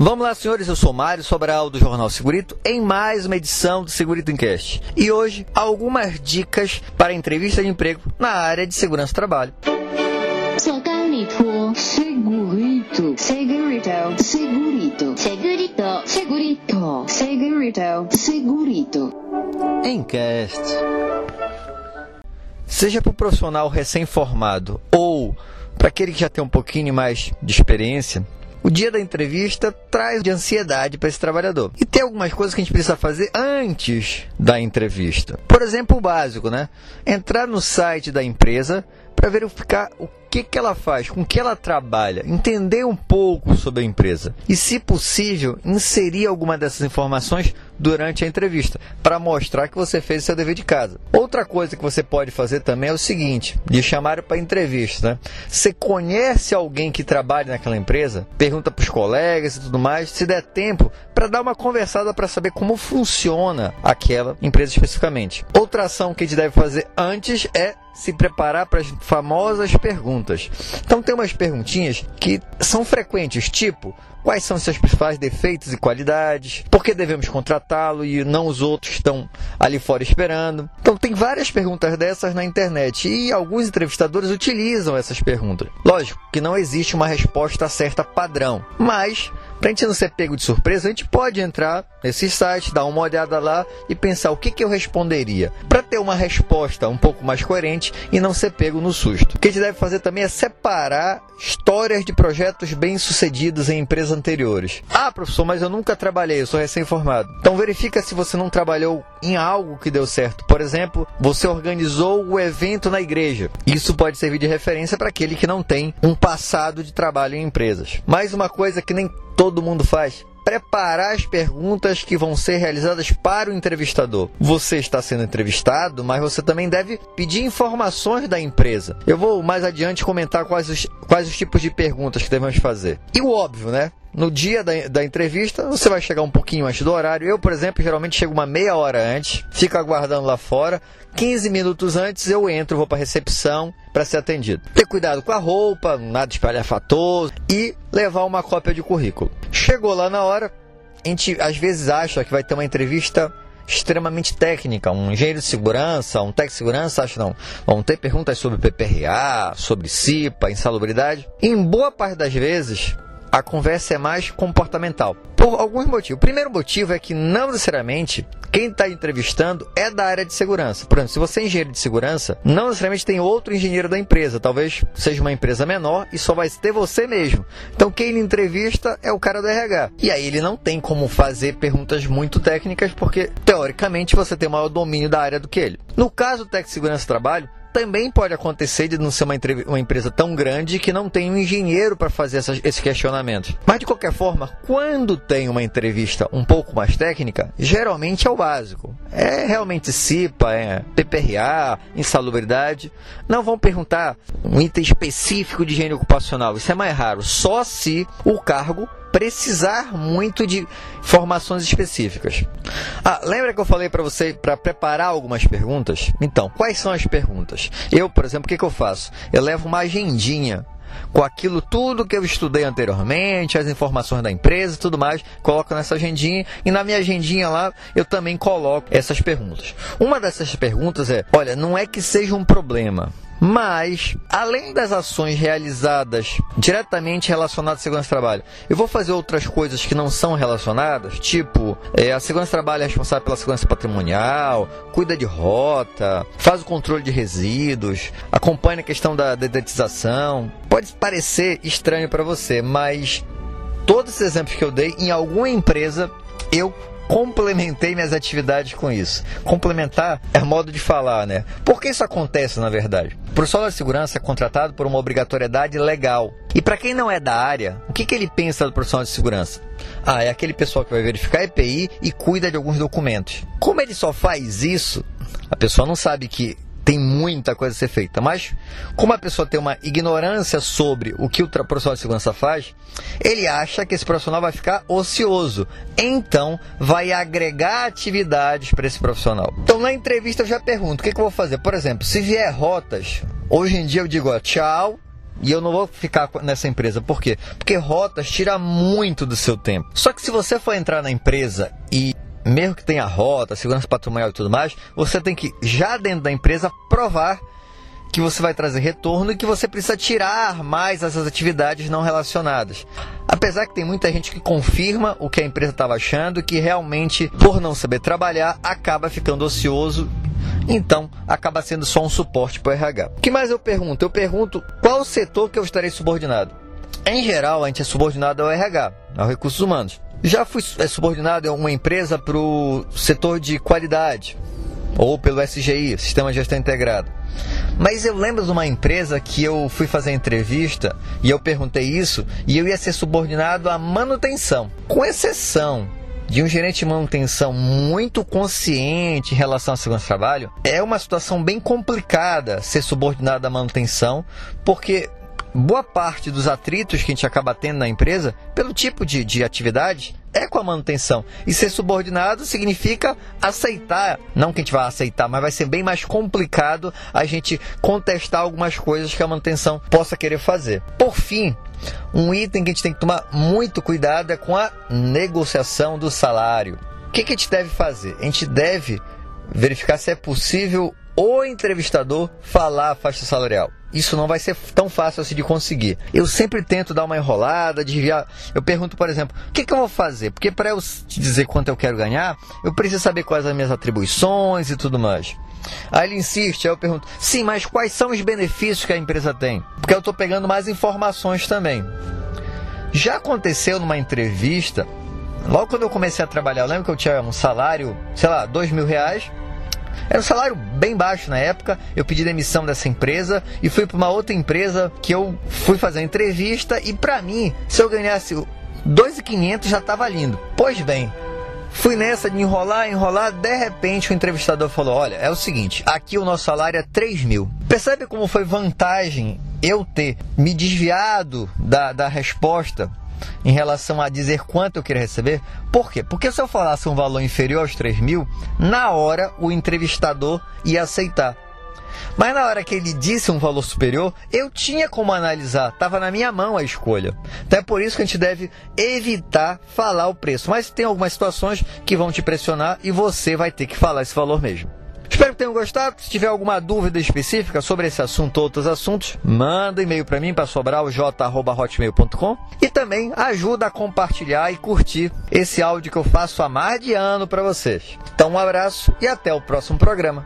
Vamos lá, senhores. Eu sou Mário Sobral do Jornal Segurito em mais uma edição do Segurito Encast. E hoje, algumas dicas para entrevista de emprego na área de segurança do trabalho. Segurito, segurito, segurito, segurito, segurito, segurito, segurito, segurito. Encast. Seja para o profissional recém-formado ou para aquele que já tem um pouquinho mais de experiência, o dia da entrevista traz de ansiedade para esse trabalhador. E tem algumas coisas que a gente precisa fazer antes da entrevista. Por exemplo, o básico, né? Entrar no site da empresa para verificar o que, que ela faz, com que ela trabalha, entender um pouco sobre a empresa e, se possível, inserir alguma dessas informações durante a entrevista, para mostrar que você fez o seu dever de casa. Outra coisa que você pode fazer também é o seguinte: de chamar para entrevista. Né? Você conhece alguém que trabalha naquela empresa? Pergunta para os colegas e tudo mais, se der tempo, para dar uma conversada para saber como funciona aquela empresa especificamente. Outra ação que a gente deve fazer antes é se preparar para as famosas perguntas. Então tem umas perguntinhas que são frequentes, tipo quais são seus principais defeitos e qualidades, por que devemos contratá-lo e não os outros estão ali fora esperando. Então tem várias perguntas dessas na internet e alguns entrevistadores utilizam essas perguntas. Lógico que não existe uma resposta certa padrão, mas para a gente não ser pego de surpresa, a gente pode entrar nesse site, dar uma olhada lá e pensar o que, que eu responderia. Para ter uma resposta um pouco mais coerente e não ser pego no susto. O que a gente deve fazer também é separar histórias de projetos bem-sucedidos em empresas anteriores. Ah, professor, mas eu nunca trabalhei, eu sou recém-formado. Então verifica se você não trabalhou em algo que deu certo. Por exemplo, você organizou o evento na igreja. Isso pode servir de referência para aquele que não tem um passado de trabalho em empresas. Mais uma coisa que nem todo mundo faz preparar as perguntas que vão ser realizadas para o entrevistador. Você está sendo entrevistado, mas você também deve pedir informações da empresa. Eu vou mais adiante comentar quais os, quais os tipos de perguntas que devemos fazer. E o óbvio, né? No dia da, da entrevista, você vai chegar um pouquinho antes do horário. Eu, por exemplo, geralmente chego uma meia hora antes, fico aguardando lá fora. 15 minutos antes eu entro, vou para recepção para ser atendido. Ter cuidado com a roupa, nada espalhafatoso e levar uma cópia de currículo. Chegou lá na hora, a gente às vezes acha que vai ter uma entrevista extremamente técnica, um engenheiro de segurança, um técnico de segurança, acho não. Vão ter perguntas sobre PPRA, sobre CIPA, insalubridade. Em boa parte das vezes, a conversa é mais comportamental. Por alguns motivos. O primeiro motivo é que não necessariamente quem está entrevistando é da área de segurança. Por exemplo, se você é engenheiro de segurança, não necessariamente tem outro engenheiro da empresa. Talvez seja uma empresa menor e só vai ter você mesmo. Então, quem lhe entrevista é o cara do RH. E aí ele não tem como fazer perguntas muito técnicas, porque, teoricamente, você tem maior domínio da área do que ele. No caso do Tec Segurança Trabalho, também pode acontecer de não ser uma, uma empresa tão grande que não tem um engenheiro para fazer esse questionamento. Mas de qualquer forma, quando tem uma entrevista um pouco mais técnica, geralmente é o básico. É realmente CIPA, é PPRA, insalubridade. Não vão perguntar um item específico de higiene ocupacional. Isso é mais raro. Só se o cargo precisar muito de informações específicas. Ah, lembra que eu falei para você para preparar algumas perguntas? Então, quais são as perguntas? Eu, por exemplo, o que, que eu faço? Eu levo uma agendinha com aquilo tudo que eu estudei anteriormente, as informações da empresa e tudo mais, coloco nessa agendinha e na minha agendinha lá eu também coloco essas perguntas. Uma dessas perguntas é: olha, não é que seja um problema, mas, além das ações realizadas diretamente relacionadas à segurança do trabalho, eu vou fazer outras coisas que não são relacionadas, tipo, é, a segurança do trabalho é responsável pela segurança patrimonial, cuida de rota, faz o controle de resíduos, acompanha a questão da dedetização. Pode parecer estranho para você, mas todos esses exemplos que eu dei, em alguma empresa eu complementei minhas atividades com isso. Complementar é modo de falar, né? Por que isso acontece, na verdade? O profissional de segurança é contratado por uma obrigatoriedade legal. E para quem não é da área, o que, que ele pensa do profissional de segurança? Ah, é aquele pessoal que vai verificar EPI e cuida de alguns documentos. Como ele só faz isso, a pessoa não sabe que tem muita coisa a ser feita. Mas, como a pessoa tem uma ignorância sobre o que o profissional de segurança faz, ele acha que esse profissional vai ficar ocioso. Então, vai agregar atividades para esse profissional. Então, na entrevista, eu já pergunto: o que, que eu vou fazer? Por exemplo, se vier rotas, hoje em dia eu digo ó, tchau, e eu não vou ficar nessa empresa. Por quê? Porque rotas tira muito do seu tempo. Só que se você for entrar na empresa e mesmo que tenha rota, segurança patrimonial e tudo mais, você tem que já dentro da empresa provar que você vai trazer retorno e que você precisa tirar mais essas atividades não relacionadas. Apesar que tem muita gente que confirma o que a empresa estava achando, que realmente, por não saber trabalhar, acaba ficando ocioso então acaba sendo só um suporte para o RH. O que mais eu pergunto? Eu pergunto qual setor que eu estarei subordinado. Em geral, a gente é subordinado ao RH, aos recursos humanos. Já fui é, subordinado em uma empresa para o setor de qualidade, ou pelo SGI, Sistema de Gestão Integrado. Mas eu lembro de uma empresa que eu fui fazer entrevista e eu perguntei isso e eu ia ser subordinado à manutenção. Com exceção de um gerente de manutenção muito consciente em relação à segurança do trabalho, é uma situação bem complicada ser subordinado à manutenção, porque boa parte dos atritos que a gente acaba tendo na empresa, pelo tipo de, de atividade, é com a manutenção. E ser subordinado significa aceitar, não que a gente vai aceitar, mas vai ser bem mais complicado a gente contestar algumas coisas que a manutenção possa querer fazer. Por fim, um item que a gente tem que tomar muito cuidado é com a negociação do salário. O que, que a gente deve fazer? A gente deve verificar se é possível o entrevistador falar a faixa salarial. Isso não vai ser tão fácil assim de conseguir. Eu sempre tento dar uma enrolada, desviar. Eu pergunto, por exemplo, o que, que eu vou fazer? Porque para eu te dizer quanto eu quero ganhar, eu preciso saber quais as minhas atribuições e tudo mais. Aí ele insiste, aí eu pergunto, sim, mas quais são os benefícios que a empresa tem? Porque eu estou pegando mais informações também. Já aconteceu numa entrevista, logo quando eu comecei a trabalhar, eu lembro que eu tinha um salário, sei lá, dois mil reais era um salário bem baixo na época. Eu pedi demissão dessa empresa e fui para uma outra empresa que eu fui fazer uma entrevista e para mim, se eu ganhasse 2.500 já estava lindo. Pois bem, Fui nessa de enrolar, enrolar, de repente o entrevistador falou: Olha, é o seguinte, aqui o nosso salário é 3 mil. Percebe como foi vantagem eu ter me desviado da, da resposta em relação a dizer quanto eu queria receber. Por quê? Porque se eu falasse um valor inferior aos 3 mil, na hora o entrevistador ia aceitar. Mas na hora que ele disse um valor superior, eu tinha como analisar, estava na minha mão a escolha. Então é por isso que a gente deve evitar falar o preço. Mas tem algumas situações que vão te pressionar e você vai ter que falar esse valor mesmo. Espero que tenham gostado. Se tiver alguma dúvida específica sobre esse assunto ou outros assuntos, manda e-mail para mim, para sobralj.hotmail.com e também ajuda a compartilhar e curtir esse áudio que eu faço há mais de ano para vocês. Então, um abraço e até o próximo programa.